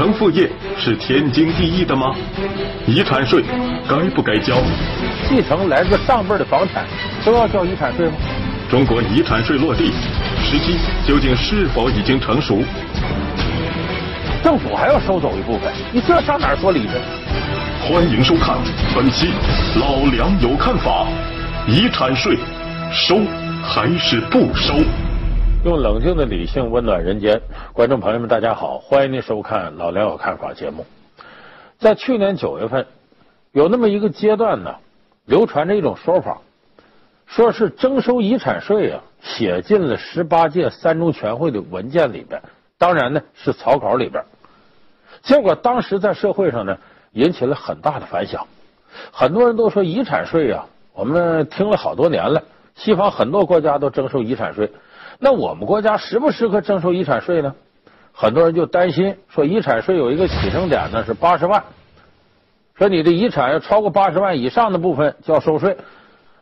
承父业是天经地义的吗？遗产税该不该交？继承来自上辈的房产都要交遗产税吗？中国遗产税落地时机究竟是否已经成熟？政府还要收走一部分，你这上哪儿说理去？欢迎收看本期《老梁有看法》，遗产税收还是不收？用冷静的理性温暖人间，观众朋友们，大家好，欢迎您收看《老梁有看法》节目。在去年九月份，有那么一个阶段呢，流传着一种说法，说是征收遗产税啊，写进了十八届三中全会的文件里边，当然呢是草稿里边。结果当时在社会上呢，引起了很大的反响，很多人都说遗产税啊，我们听了好多年了，西方很多国家都征收遗产税。那我们国家适不适合征收遗产税呢？很多人就担心说，遗产税有一个起征点呢是八十万，说你的遗产要超过八十万以上的部分就要收税。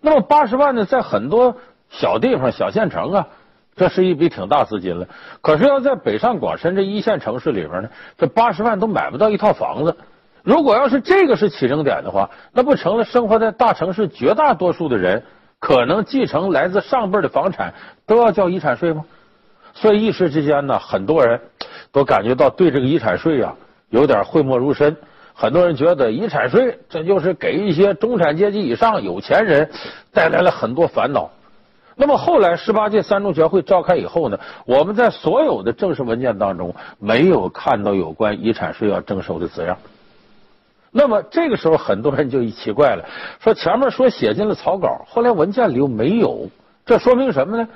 那么八十万呢，在很多小地方、小县城啊，这是一笔挺大资金了。可是要在北上广深这一线城市里边呢，这八十万都买不到一套房子。如果要是这个是起征点的话，那不成了生活在大城市绝大多数的人？可能继承来自上辈的房产都要交遗产税吗？所以一时之间呢，很多人都感觉到对这个遗产税啊有点讳莫如深。很多人觉得遗产税这就是给一些中产阶级以上有钱人带来了很多烦恼。那么后来十八届三中全会召开以后呢，我们在所有的正式文件当中没有看到有关遗产税要征收的字样。那么这个时候，很多人就一奇怪了，说前面说写进了草稿，后来文件里又没有，这说明什么呢？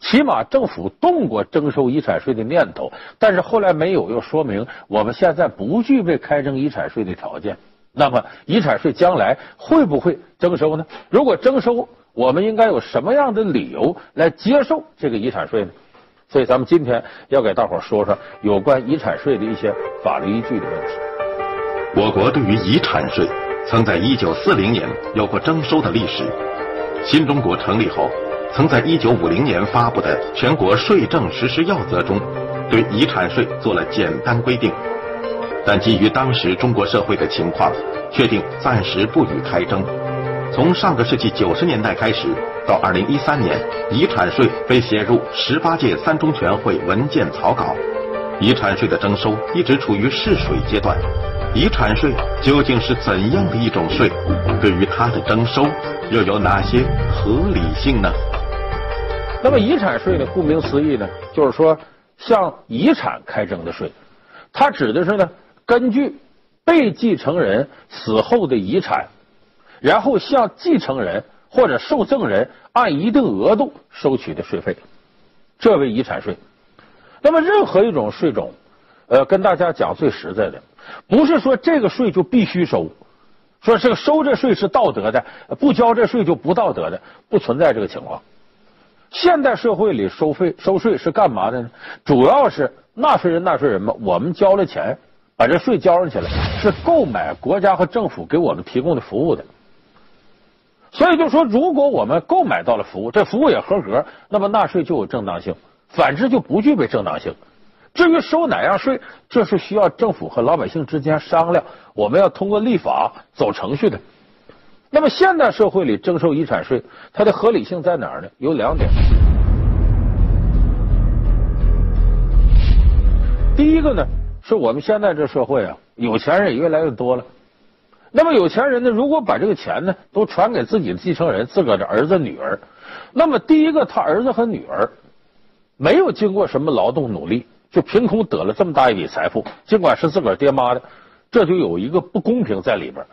起码政府动过征收遗产税的念头，但是后来没有，又说明我们现在不具备开征遗产税的条件。那么遗产税将来会不会征收呢？如果征收，我们应该有什么样的理由来接受这个遗产税呢？所以咱们今天要给大伙说说有关遗产税的一些法律依据的问题。我国对于遗产税，曾在一九四零年有过征收的历史。新中国成立后，曾在一九五零年发布的《全国税政实施要则》中，对遗产税做了简单规定。但基于当时中国社会的情况，确定暂时不予开征。从上个世纪九十年代开始，到二零一三年，遗产税被写入十八届三中全会文件草稿，遗产税的征收一直处于试水阶段。遗产税究竟是怎样的一种税？对于它的征收又有哪些合理性呢？那么遗产税呢？顾名思义呢，就是说向遗产开征的税。它指的是呢，根据被继承人死后的遗产，然后向继承人或者受赠人按一定额度收取的税费，这为遗产税。那么任何一种税种，呃，跟大家讲最实在的。不是说这个税就必须收，说这个收这税是道德的，不交这税就不道德的，不存在这个情况。现代社会里收费收税是干嘛的呢？主要是纳税人纳税人们，我们交了钱，把这税交上去了，是购买国家和政府给我们提供的服务的。所以就说，如果我们购买到了服务，这服务也合格，那么纳税就有正当性；反之就不具备正当性。至于收哪样税，这是需要政府和老百姓之间商量，我们要通过立法走程序的。那么现代社会里征收遗产税，它的合理性在哪儿呢？有两点。第一个呢，是我们现在这社会啊，有钱人也越来越多了。那么有钱人呢，如果把这个钱呢都传给自己的继承人，自个儿的儿子女儿，那么第一个，他儿子和女儿没有经过什么劳动努力。就凭空得了这么大一笔财富，尽管是自个儿爹妈的，这就有一个不公平在里边。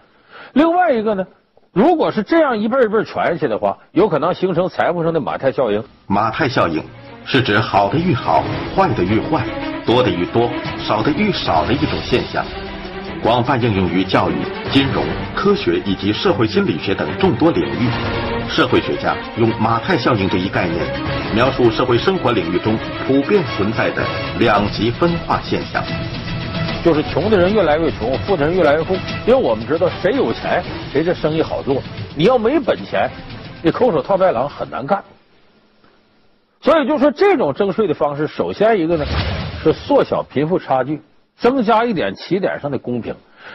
另外一个呢，如果是这样一辈一辈传下去的话，有可能形成财富上的马太效应。马太效应是指好的愈好，坏的愈坏，多的愈多，少的愈少的一种现象，广泛应用于教育、金融、科学以及社会心理学等众多领域。社会学家用马太效应这一概念，描述社会生活领域中普遍存在的两极分化现象，就是穷的人越来越穷，富的人越来越富。因为我们知道，谁有钱，谁这生意好做。你要没本钱，你空手套白狼很难干。所以就说这种征税的方式，首先一个呢是缩小贫富差距，增加一点起点上的公平；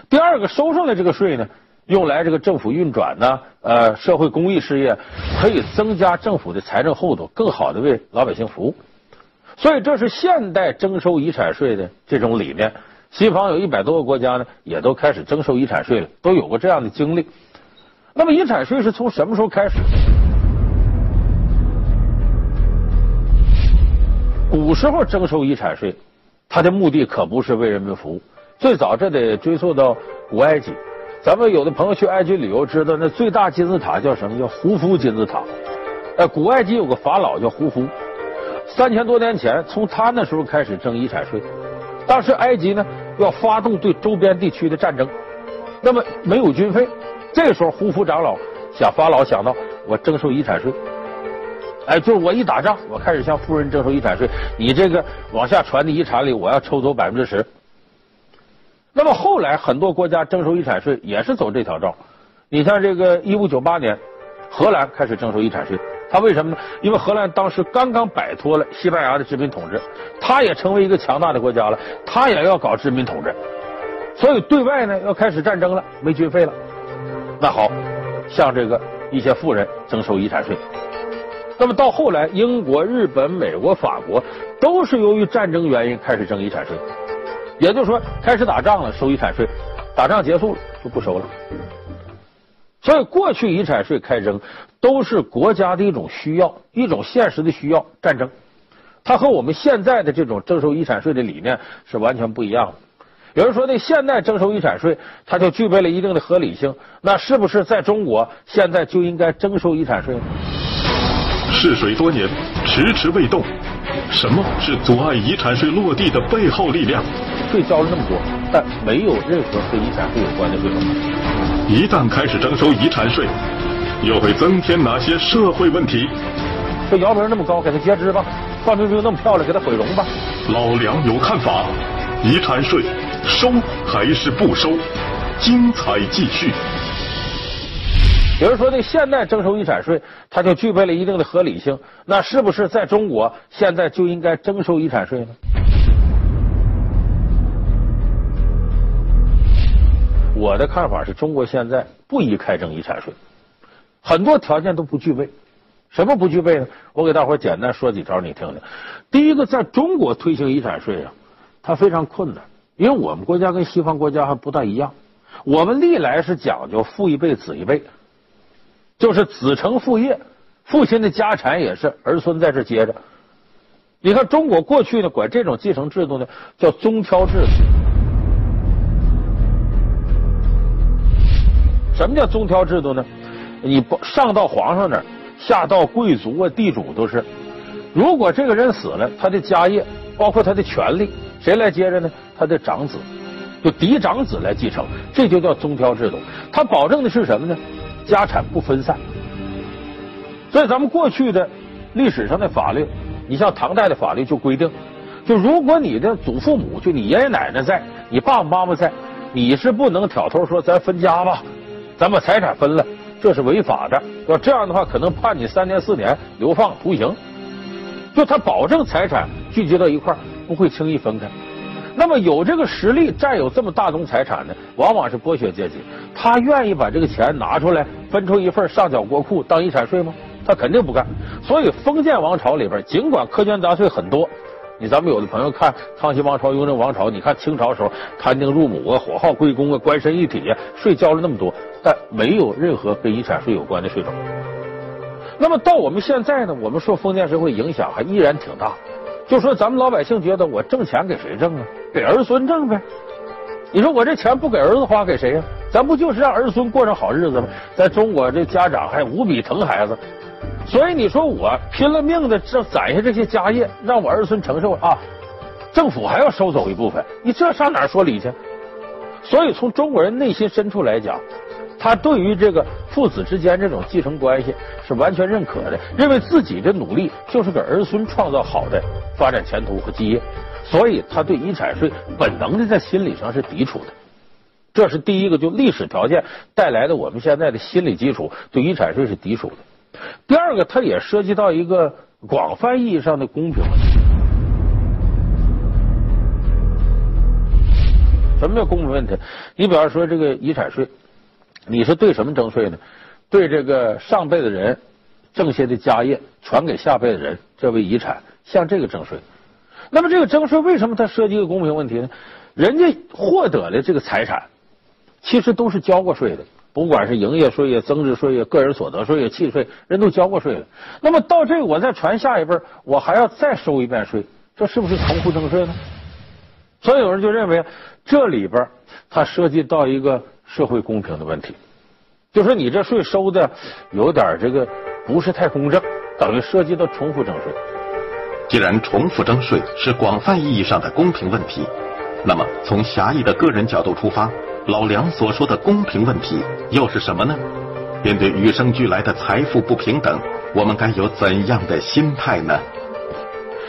第二个，收上来这个税呢，用来这个政府运转呢，呃，社会公益事业可以增加政府的财政厚度，更好的为老百姓服务。所以，这是现代征收遗产税的这种理念。西方有一百多个国家呢，也都开始征收遗产税了，都有过这样的经历。那么，遗产税是从什么时候开始？古时候征收遗产税，他的目的可不是为人民服务。最早这得追溯到古埃及。咱们有的朋友去埃及旅游，知道那最大金字塔叫什么？叫胡夫金字塔。呃，古埃及有个法老叫胡夫，三千多年前从他那时候开始征遗产税。当时埃及呢要发动对周边地区的战争，那么没有军费，这时候胡夫长老想法老想到我征收遗产税，哎，就是我一打仗，我开始向富人征收遗产税，你这个往下传的遗产里，我要抽走百分之十。那么后来很多国家征收遗产税也是走这条道，你像这个一五九八年，荷兰开始征收遗产税。他为什么呢？因为荷兰当时刚刚摆脱了西班牙的殖民统治，他也成为一个强大的国家了，他也要搞殖民统治，所以对外呢要开始战争了，没军费了。那好，向这个一些富人征收遗产税。那么到后来，英国、日本、美国、法国都是由于战争原因开始征遗产税，也就是说开始打仗了收遗产税，打仗结束了就不收了。所以过去遗产税开征。都是国家的一种需要，一种现实的需要。战争，它和我们现在的这种征收遗产税的理念是完全不一样的。有人说，那现在征收遗产税，它就具备了一定的合理性。那是不是在中国现在就应该征收遗产税呢？试水多年，迟迟未动。什么是阻碍遗产税落地的背后力量？税交了那么多，但没有任何和遗产税有关的税种。一旦开始征收遗产税。又会增添哪些社会问题？这姚明那么高，给他截肢吧；范冰冰那么漂亮，给他毁容吧。老梁有看法，遗产税收还是不收？精彩继续。有人说，这现在征收遗产税，它就具备了一定的合理性。那是不是在中国现在就应该征收遗产税呢？我的看法是中国现在不宜开征遗产税。很多条件都不具备，什么不具备呢？我给大伙简单说几招，你听听。第一个，在中国推行遗产税啊，它非常困难，因为我们国家跟西方国家还不大一样。我们历来是讲究父一辈子一辈，就是子承父业，父亲的家产也是儿孙在这接着。你看中国过去呢，管这种继承制度呢叫宗挑制度。什么叫宗挑制度呢？你不上到皇上那儿，下到贵族啊、地主都是。如果这个人死了，他的家业包括他的权利，谁来接着呢？他的长子，就嫡长子来继承，这就叫宗挑制度。他保证的是什么呢？家产不分散。所以咱们过去的历史上的法律，你像唐代的法律就规定，就如果你的祖父母，就你爷爷奶奶在，你爸爸妈妈在，你是不能挑头说咱分家吧，咱把财产分了。这是违法的，要这样的话，可能判你三年四年流放徒刑。就他保证财产聚集到一块不会轻易分开。那么有这个实力占有这么大宗财产的，往往是剥削阶级，他愿意把这个钱拿出来分出一份上缴国库当遗产税吗？他肯定不干。所以封建王朝里边，尽管苛捐杂税很多。你咱们有的朋友看康熙王朝、雍正王朝，你看清朝时候摊丁入亩啊、火耗归公啊、官绅一体啊，税交了那么多，但没有任何跟遗产税有关的税种。那么到我们现在呢，我们受封建社会影响还依然挺大。就说咱们老百姓觉得我挣钱给谁挣啊？给儿孙挣呗。你说我这钱不给儿子花给谁呀？咱不就是让儿孙过上好日子吗？在中国这家长还无比疼孩子。所以你说我拼了命的这攒下这些家业，让我儿孙承受啊，政府还要收走一部分，你这上哪说理去？所以从中国人内心深处来讲，他对于这个父子之间这种继承关系是完全认可的，认为自己的努力就是给儿孙创造好的发展前途和基业，所以他对遗产税本能的在心理上是抵触的。这是第一个，就历史条件带来的我们现在的心理基础，对遗产税是抵触的。第二个，它也涉及到一个广泛意义上的公平问题。什么叫公平问题？你比方说这个遗产税，你是对什么征税呢？对这个上辈子人挣下的家业传给下辈子人，这为遗产，像这个征税。那么这个征税为什么它涉及一个公平问题呢？人家获得的这个财产，其实都是交过税的，不管是营业税呀、增值税呀、个人所得税呀、契税，人都交过税了。那么到这我再传下一辈，我还要再收一遍税，这是不是重复征税呢？所以有人就认为这里边它涉及到一个社会公平的问题，就说你这税收的有点这个不是太公正，等于涉及到重复征税。既然重复征税是广泛意义上的公平问题，那么从狭义的个人角度出发，老梁所说的公平问题又是什么呢？面对与生俱来的财富不平等，我们该有怎样的心态呢？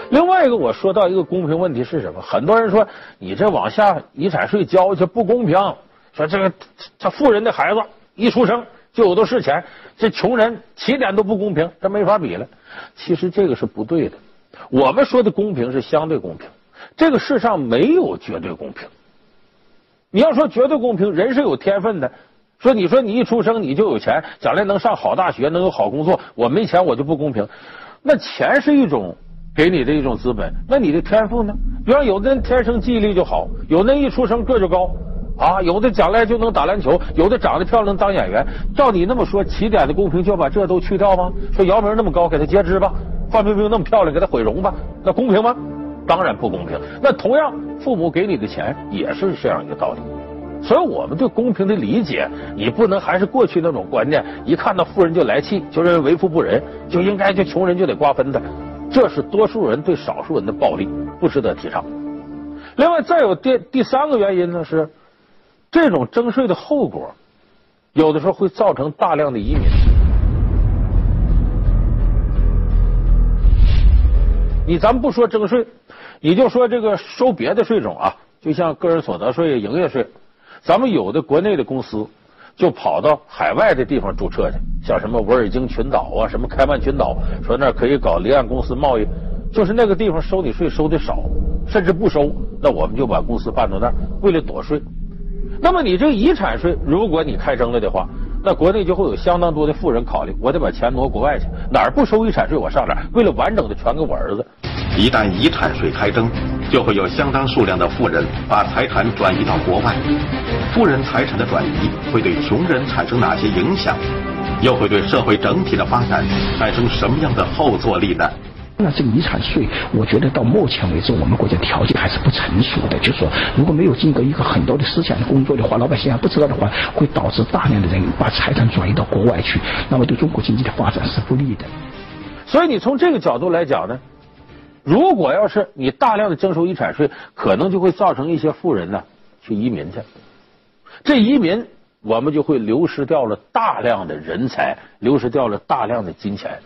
另外一个，我说到一个公平问题是什么？很多人说你这往下遗产税交去不公平，说这个他富人的孩子一出生就有的是钱，这穷人起点都不公平，这没法比了。其实这个是不对的。我们说的公平是相对公平，这个世上没有绝对公平。你要说绝对公平，人是有天分的。说你说你一出生你就有钱，将来能上好大学，能有好工作，我没钱我就不公平。那钱是一种。给你的一种资本，那你的天赋呢？比方有的人天生记忆力就好，有的一出生个就高啊，有的将来就能打篮球，有的长得漂亮当演员。照你那么说，起点的公平就要把这都去掉吗？说姚明那么高，给他截肢吧；范冰冰那么漂亮，给她毁容吧？那公平吗？当然不公平。那同样，父母给你的钱也是这样一个道理。所以我们对公平的理解，你不能还是过去那种观念，一看到富人就来气，就认为为富不仁，就应该就穷人就得瓜分的。这是多数人对少数人的暴力，不值得提倡。另外，再有第第三个原因呢，是这种征税的后果，有的时候会造成大量的移民。你咱不说征税，你就说这个收别的税种啊，就像个人所得税、营业税，咱们有的国内的公司。就跑到海外的地方注册去，像什么维尔京群岛啊，什么开曼群岛，说那可以搞离岸公司贸易，就是那个地方收你税收的少，甚至不收，那我们就把公司办到那儿，为了躲税。那么你这个遗产税，如果你开征了的话，那国内就会有相当多的富人考虑，我得把钱挪国外去，哪儿不收遗产税我上哪儿，为了完整的全给我儿子。一旦遗产税开征，就会有相当数量的富人把财产转移到国外。富人财产的转移会对穷人产生哪些影响？又会对社会整体的发展产生什么样的后坐力呢？那这个遗产税，我觉得到目前为止，我们国家条件还是不成熟的。就是说，如果没有经过一个很多的思想的工作的话，老百姓还不知道的话，会导致大量的人把财产转移到国外去，那么对中国经济的发展是不利的。所以你从这个角度来讲呢？如果要是你大量的征收遗产税，可能就会造成一些富人呢去移民去。这移民，我们就会流失掉了大量的人才，流失掉了大量的金钱。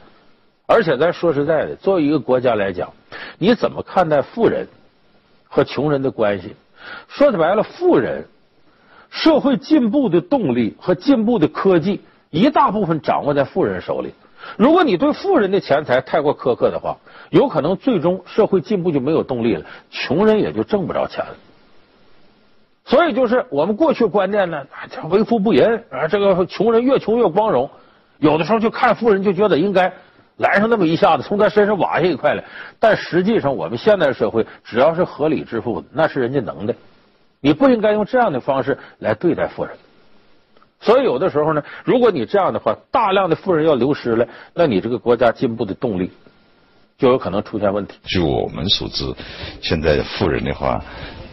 而且咱说实在的，作为一个国家来讲，你怎么看待富人和穷人的关系？说白了，富人社会进步的动力和进步的科技，一大部分掌握在富人手里。如果你对富人的钱财太过苛刻的话，有可能最终社会进步就没有动力了，穷人也就挣不着钱了。所以就是我们过去观念呢，叫为富不仁啊，这个穷人越穷越光荣，有的时候就看富人就觉得应该来上那么一下子，从他身上挖下一块来。但实际上，我们现代社会只要是合理致富的，那是人家能的，你不应该用这样的方式来对待富人。所以有的时候呢，如果你这样的话，大量的富人要流失了，那你这个国家进步的动力就有可能出现问题。据我们所知，现在富人的话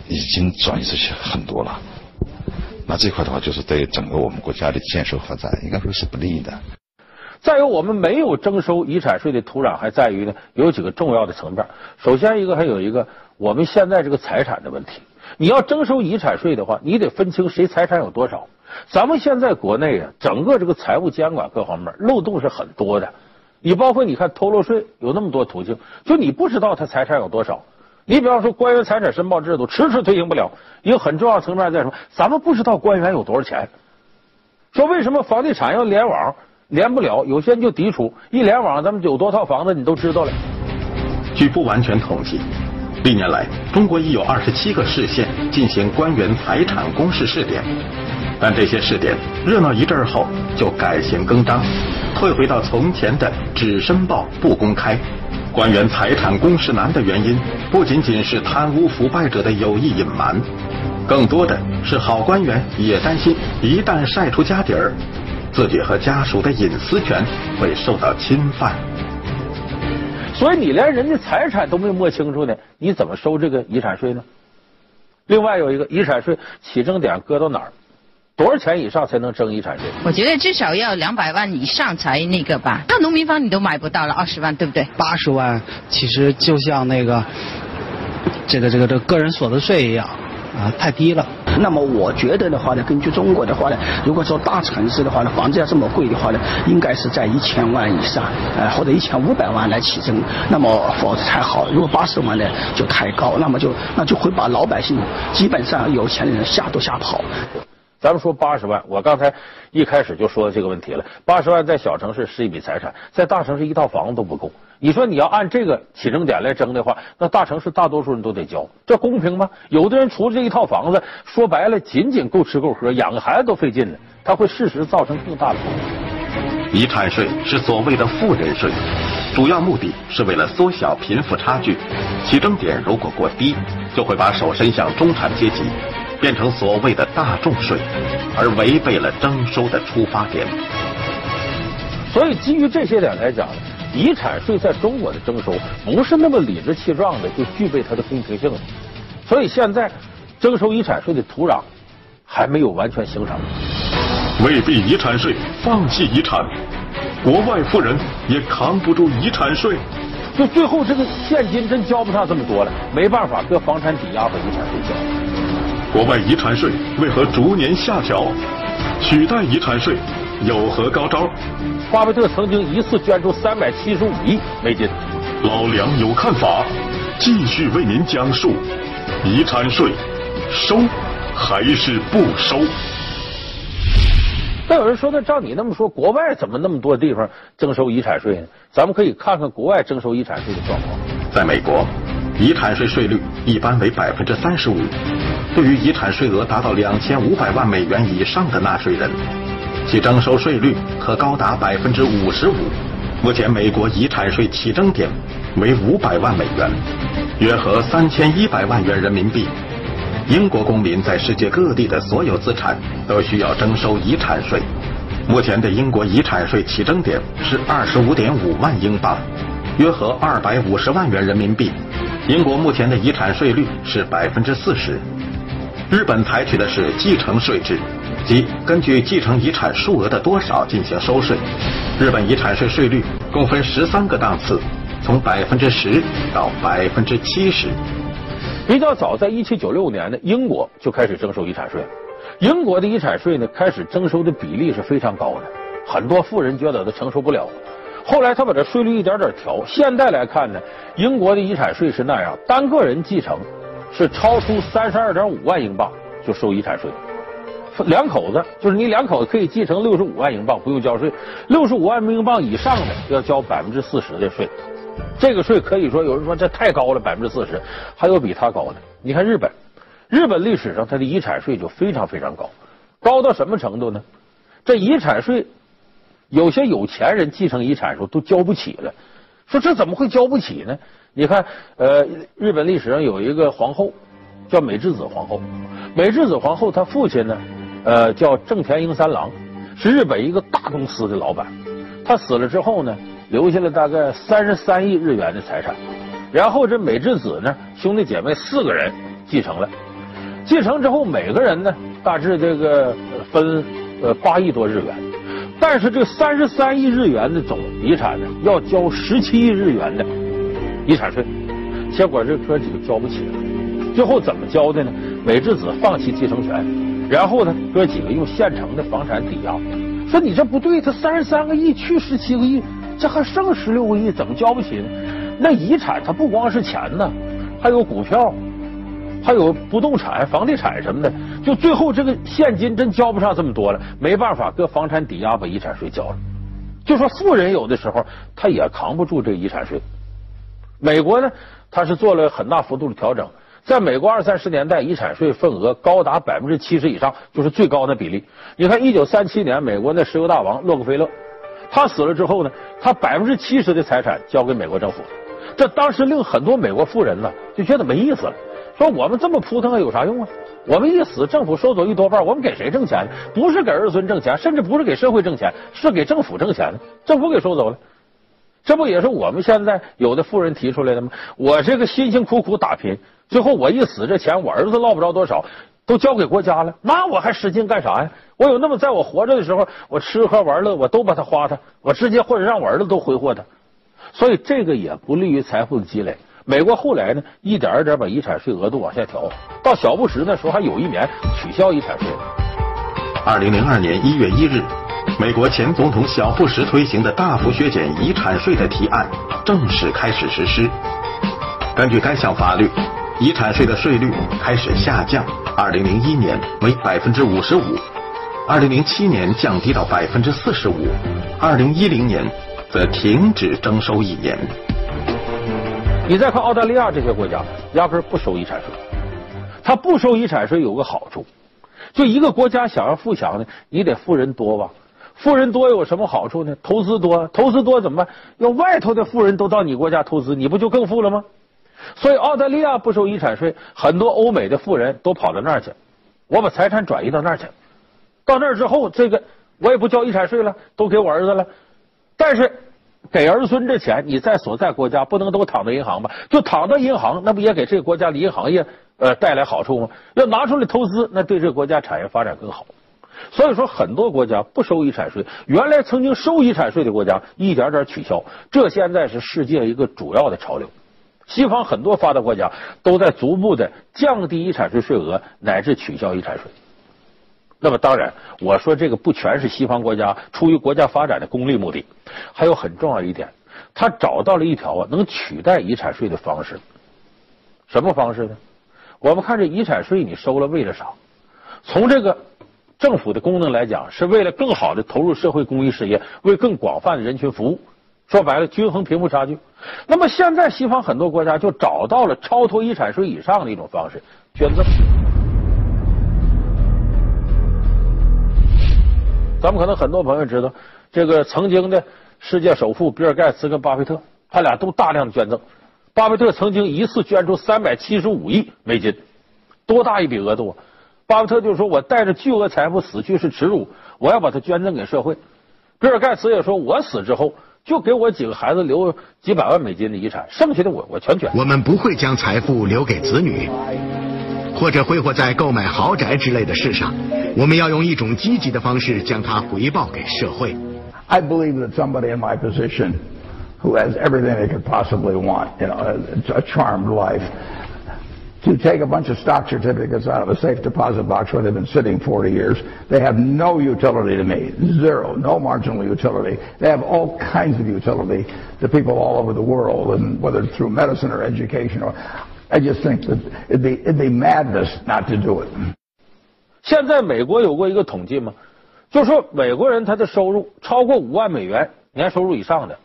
已经转移出去很多了，那这块的话就是对整个我们国家的建设发展应该说是不利的。再有，我们没有征收遗产税的土壤还在于呢，有几个重要的层面。首先一个还有一个我们现在这个财产的问题。你要征收遗产税的话，你得分清谁财产有多少。咱们现在国内啊，整个这个财务监管各方面漏洞是很多的。你包括你看偷漏税有那么多途径，就你不知道他财产有多少。你比方说官员财产申报制度迟迟推行不了，一个很重要层面在什么，咱们不知道官员有多少钱。说为什么房地产要联网连不了？有些人就抵触，一联网咱们有多套房子你都知道了。据不完全统计。历年来，中国已有二十七个市县进行官员财产公示试点，但这些试点热闹一阵后就改弦更张，退回到从前的只申报不公开。官员财产公示难的原因，不仅仅是贪污腐败者的有意隐瞒，更多的是好官员也担心，一旦晒出家底儿，自己和家属的隐私权会受到侵犯。所以你连人家财产都没摸清楚呢，你怎么收这个遗产税呢？另外有一个遗产税起征点搁到哪儿？多少钱以上才能征遗产税？我觉得至少要两百万以上才那个吧。那农民房你都买不到了，二十万对不对？八十万其实就像那个这个这个这个个人所得税一样啊，太低了。那么我觉得的话呢，根据中国的话呢，如果说大城市的话呢，房子要这么贵的话呢，应该是在一千万以上，呃，或者一千五百万来起征，那么否则才好。如果八十万呢就太高，那么就那就会把老百姓基本上有钱的人吓都吓跑。咱们说八十万，我刚才一开始就说这个问题了。八十万在小城市是一笔财产，在大城市一套房子都不够。你说你要按这个起征点来征的话，那大城市大多数人都得交，这公平吗？有的人除了这一套房子，说白了仅仅够吃够喝，养个孩子都费劲了，他会适时造成更大的风险。遗产税是所谓的富人税，主要目的是为了缩小贫富差距。起征点如果过低，就会把手伸向中产阶级。变成所谓的大众税，而违背了征收的出发点。所以，基于这些点来讲，遗产税在中国的征收不是那么理直气壮的就具备它的公平性了。所以，现在征收遗产税的土壤还没有完全形成。未必遗产税，放弃遗产，国外富人也扛不住遗产税。就最后这个现金真交不上这么多了，没办法，搁房产抵押和遗产税交。国外遗产税为何逐年下调？取代遗产税有何高招？巴菲特曾经一次捐出三百七十五亿美金。老梁有看法，继续为您讲述：遗产税收还是不收？但有人说，那照你那么说，国外怎么那么多地方征收遗产税呢？咱们可以看看国外征收遗产税的状况。在美国。遗产税税率一般为百分之三十五，对于遗产税额达到两千五百万美元以上的纳税人，其征收税率可高达百分之五十五。目前，美国遗产税起征点为五百万美元，约合三千一百万元人民币。英国公民在世界各地的所有资产都需要征收遗产税。目前的英国遗产税起征点是二十五点五万英镑，约合二百五十万元人民币。英国目前的遗产税率是百分之四十，日本采取的是继承税制，即根据继承遗产数额的多少进行收税。日本遗产税税率共分十三个档次，从百分之十到百分之七十。比较早，在一七九六年呢，英国就开始征收遗产税。英国的遗产税呢，开始征收的比例是非常高的，很多富人觉得他承受不了。后来他把这税率一点点调，现在来看呢，英国的遗产税是那样：单个人继承是超出三十二点五万英镑就收遗产税；两口子就是你两口子可以继承六十五万英镑不用交税，六十五万英镑以上的要交百分之四十的税。这个税可以说有人说这太高了，百分之四十，还有比它高的。你看日本，日本历史上它的遗产税就非常非常高，高到什么程度呢？这遗产税。有些有钱人继承遗产的时候都交不起了，说这怎么会交不起呢？你看，呃，日本历史上有一个皇后叫美智子皇后，美智子皇后她父亲呢，呃，叫正田英三郎，是日本一个大公司的老板。他死了之后呢，留下了大概三十三亿日元的财产。然后这美智子呢，兄弟姐妹四个人继承了，继承之后每个人呢，大致这个分呃八亿多日元。但是这三十三亿日元的总遗产呢，要交十七亿日元的遗产税，结果这哥几个交不起了。最后怎么交的呢？美智子放弃继承权，然后呢，哥几个用现成的房产抵押。说你这不对，他三十三个亿去十七个亿，这还剩十六个亿，怎么交不起呢？那遗产它不光是钱呢，还有股票。还有不动产、房地产什么的，就最后这个现金真交不上这么多了，没办法，搁房产抵押把遗产税交了。就说富人有的时候他也扛不住这遗产税。美国呢，他是做了很大幅度的调整。在美国二三十年代，遗产税份额高达百分之七十以上，就是最高的比例。你看，一九三七年，美国那石油大王洛克菲勒，他死了之后呢，他百分之七十的财产交给美国政府，这当时令很多美国富人呢就觉得没意思了，说我们这么扑腾还有啥用啊？我们一死，政府收走一多半，我们给谁挣钱？不是给儿孙挣钱，甚至不是给社会挣钱，是给政府挣钱政府给收走了。这不也是我们现在有的富人提出来的吗？我这个辛辛苦苦打拼，最后我一死，这钱我儿子捞不着多少，都交给国家了，那我还使劲干啥呀？我有那么在我活着的时候，我吃喝玩乐，我都把它花它，我直接或者让我儿子都挥霍它，所以这个也不利于财富的积累。美国后来呢，一点一点把遗产税额度往下调，到小布什那时候还有一年取消遗产税。二零零二年一月一日。美国前总统小布什推行的大幅削减遗产税的提案正式开始实施。根据该项法律，遗产税的税率开始下降。二零零一年为百分之五十五，二零零七年降低到百分之四十五，二零一零年则停止征收一年。你再看澳大利亚这些国家，压根不收遗产税。它不收遗产税有个好处，就一个国家想要富强呢，你得富人多吧。富人多有什么好处呢？投资多，投资多怎么办？要外头的富人都到你国家投资，你不就更富了吗？所以澳大利亚不收遗产税，很多欧美的富人都跑到那儿去。我把财产转移到那儿去，到那儿之后，这个我也不交遗产税了，都给我儿子了。但是给儿孙这钱，你在所在国家不能都躺在银行吧？就躺到银行，那不也给这个国家的银行业呃带来好处吗？要拿出来投资，那对这个国家产业发展更好。所以说，很多国家不收遗产税，原来曾经收遗产税的国家一点点取消，这现在是世界一个主要的潮流。西方很多发达国家都在逐步的降低遗产税税额，乃至取消遗产税。那么，当然，我说这个不全是西方国家出于国家发展的功利目的，还有很重要一点，他找到了一条啊能取代遗产税的方式。什么方式呢？我们看这遗产税，你收了为了啥？从这个。政府的功能来讲，是为了更好的投入社会公益事业，为更广泛的人群服务。说白了，均衡贫富差距。那么现在西方很多国家就找到了超脱遗产税以上的一种方式——捐赠。咱们可能很多朋友知道，这个曾经的世界首富比尔盖茨跟巴菲特，他俩都大量的捐赠。巴菲特曾经一次捐出三百七十五亿美金，多大一笔额度啊！巴菲特就说：“我带着巨额财富死去是耻辱，我要把它捐赠给社会。”比尔盖茨也说：“我死之后，就给我几个孩子留几百万美金的遗产，剩下的我我全捐。”我们不会将财富留给子女，或者挥霍在购买豪宅之类的事上。我们要用一种积极的方式将它回报给社会。I believe that somebody in my position, who has everything they could possibly want, you know, a charmed life. to take a bunch of stock certificates out of a safe deposit box where they've been sitting 40 years. They have no utility to me, zero, no marginal utility. They have all kinds of utility to people all over the world, and whether it's through medicine or education. Or, I just think that it'd be, it'd be madness not to do it. 现在美国有过一个统计吗？就说美国人他的收入超过五万美元年收入以上的，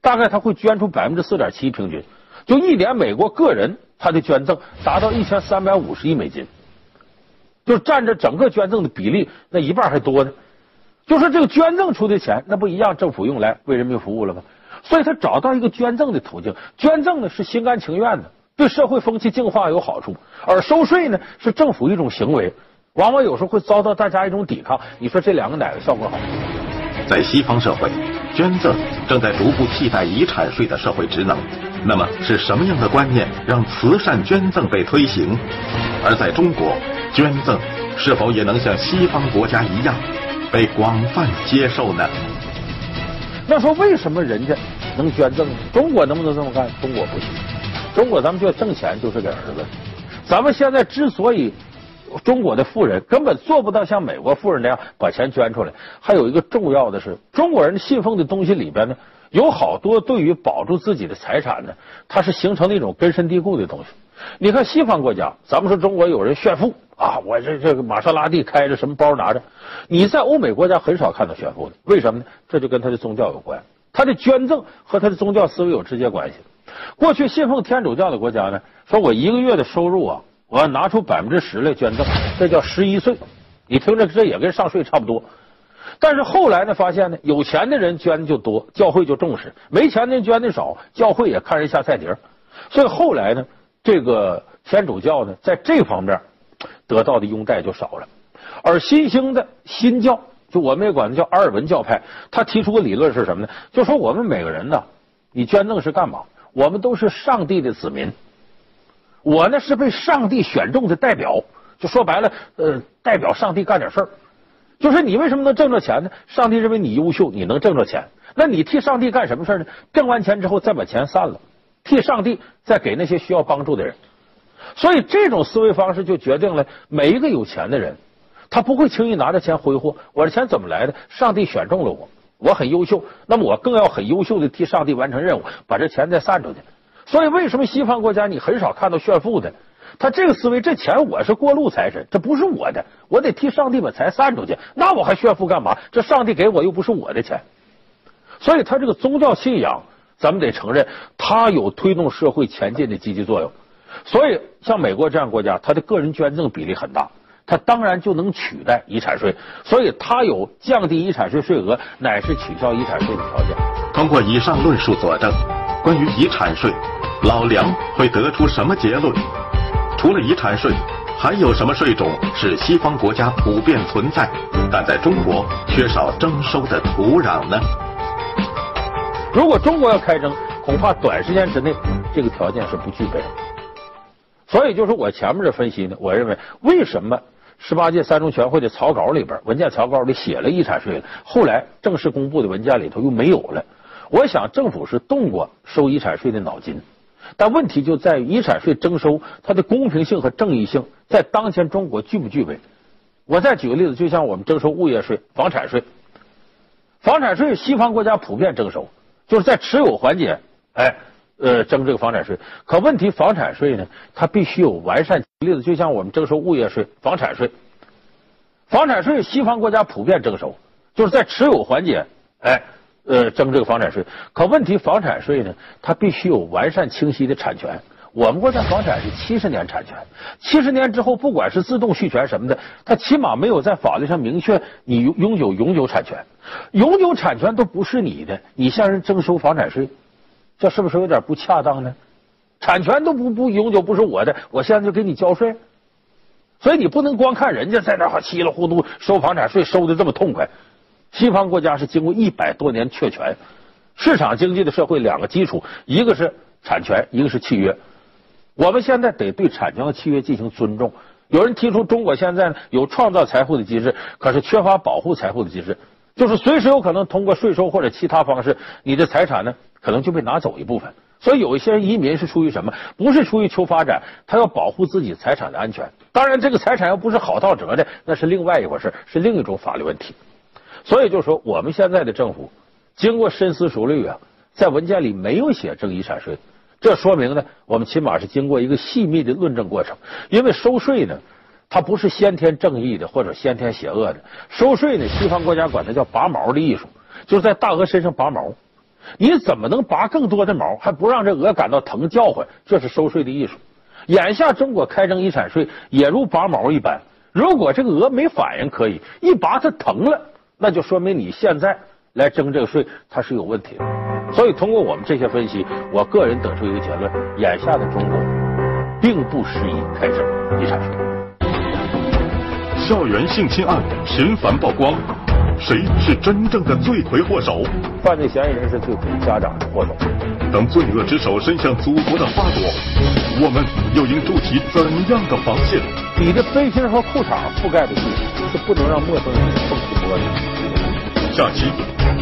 大概他会捐出百分之四点七平均。 就一年，美国个人他的捐赠达到一千三百五十亿美金，就占着整个捐赠的比例那一半还多呢。就说这个捐赠出的钱，那不一样，政府用来为人民服务了吗？所以他找到一个捐赠的途径，捐赠呢是心甘情愿的，对社会风气净化有好处；而收税呢是政府一种行为，往往有时候会遭到大家一种抵抗。你说这两个哪个效果好？在西方社会，捐赠正在逐步替代遗产税的社会职能。那么是什么样的观念让慈善捐赠被推行？而在中国，捐赠是否也能像西方国家一样被广泛接受呢？那说为什么人家能捐赠？中国能不能这么干？中国不行。中国咱们就挣钱就是给儿子。咱们现在之所以中国的富人根本做不到像美国富人那样把钱捐出来，还有一个重要的是，中国人信奉的东西里边呢。有好多对于保住自己的财产呢，它是形成了一种根深蒂固的东西。你看西方国家，咱们说中国有人炫富啊，我这这个玛莎拉蒂开着，什么包拿着。你在欧美国家很少看到炫富的，为什么呢？这就跟他的宗教有关，他的捐赠和他的宗教思维有直接关系。过去信奉天主教的国家呢，说我一个月的收入啊，我要拿出百分之十来捐赠，这叫十一税。你听着，这也跟上税差不多。但是后来呢，发现呢，有钱的人捐的就多，教会就重视；没钱的人捐的少，教会也看人下菜碟所以后来呢，这个天主教呢，在这方面得到的拥戴就少了。而新兴的新教，就我们也管它叫阿尔文教派，他提出个理论是什么呢？就说我们每个人呢，你捐赠是干嘛？我们都是上帝的子民，我呢是被上帝选中的代表，就说白了，呃，代表上帝干点事儿。就是你为什么能挣着钱呢？上帝认为你优秀，你能挣着钱，那你替上帝干什么事呢？挣完钱之后再把钱散了，替上帝再给那些需要帮助的人。所以这种思维方式就决定了每一个有钱的人，他不会轻易拿着钱挥霍。我的钱怎么来的？上帝选中了我，我很优秀，那么我更要很优秀的替上帝完成任务，把这钱再散出去。所以为什么西方国家你很少看到炫富的？他这个思维，这钱我是过路财神，这不是我的，我得替上帝把财散出去。那我还炫富干嘛？这上帝给我又不是我的钱，所以他这个宗教信仰，咱们得承认，它有推动社会前进的积极作用。所以像美国这样国家，他的个人捐赠比例很大，他当然就能取代遗产税。所以他有降低遗产税税额，乃是取消遗产税的条件。通过以上论述佐证，关于遗产税，老梁会得出什么结论？除了遗产税，还有什么税种是西方国家普遍存在，但在中国缺少征收的土壤呢？如果中国要开征，恐怕短时间之内这个条件是不具备的。所以，就是我前面的分析呢，我认为为什么十八届三中全会的草稿里边文件草稿里写了遗产税了，后来正式公布的文件里头又没有了？我想政府是动过收遗产税的脑筋。但问题就在于遗产税征收它的公平性和正义性，在当前中国具不具备？我再举个例子，就像我们征收物业税、房产税，房产税西方国家普遍征收，就是在持有环节，哎，呃，征这个房产税。可问题房产税呢，它必须有完善。例子就像我们征收物业税、房产税，房产税西方国家普遍征收，就是在持有环节，哎。呃，征这个房产税，可问题房产税呢？它必须有完善清晰的产权。我们国家房产是七十年产权，七十年之后，不管是自动续权什么的，它起码没有在法律上明确你拥有永久产权。永久产权都不是你的，你向人征收房产税，这是不是有点不恰当呢？产权都不不永久不是我的，我现在就给你交税。所以你不能光看人家在那哈稀里糊涂收房产税收的这么痛快。西方国家是经过一百多年确权，市场经济的社会两个基础，一个是产权，一个是契约。我们现在得对产权和契约进行尊重。有人提出中国现在有创造财富的机制，可是缺乏保护财富的机制，就是随时有可能通过税收或者其他方式，你的财产呢可能就被拿走一部分。所以有一些人移民是出于什么？不是出于求发展，他要保护自己财产的安全。当然，这个财产要不是好到折的，那是另外一回事，是另一种法律问题。所以就说我们现在的政府经过深思熟虑啊，在文件里没有写征遗产税，这说明呢，我们起码是经过一个细密的论证过程。因为收税呢，它不是先天正义的或者先天邪恶的，收税呢，西方国家管它叫拔毛的艺术，就是在大鹅身上拔毛。你怎么能拔更多的毛，还不让这鹅感到疼叫唤？这是收税的艺术。眼下中国开征遗产税也如拔毛一般，如果这个鹅没反应，可以一拔它疼了。那就说明你现在来征这个税，它是有问题的。所以通过我们这些分析，我个人得出一个结论：眼下的中国并不适宜开征遗产税。校园性侵案频繁曝光，谁是真正的罪魁祸首？犯罪嫌疑人是罪魁家长是祸首。当罪恶之手伸向祖国的花朵，我们又应筑起怎样的防线？你的背心和裤衩覆盖的地是不能让陌生人碰触摸的。下期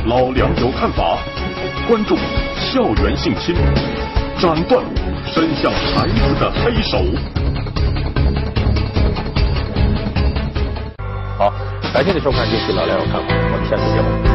老梁有看法，关注校园性侵，斩断伸向孩子的黑手。好，感谢您收看这期老梁有看法，我们下次节目。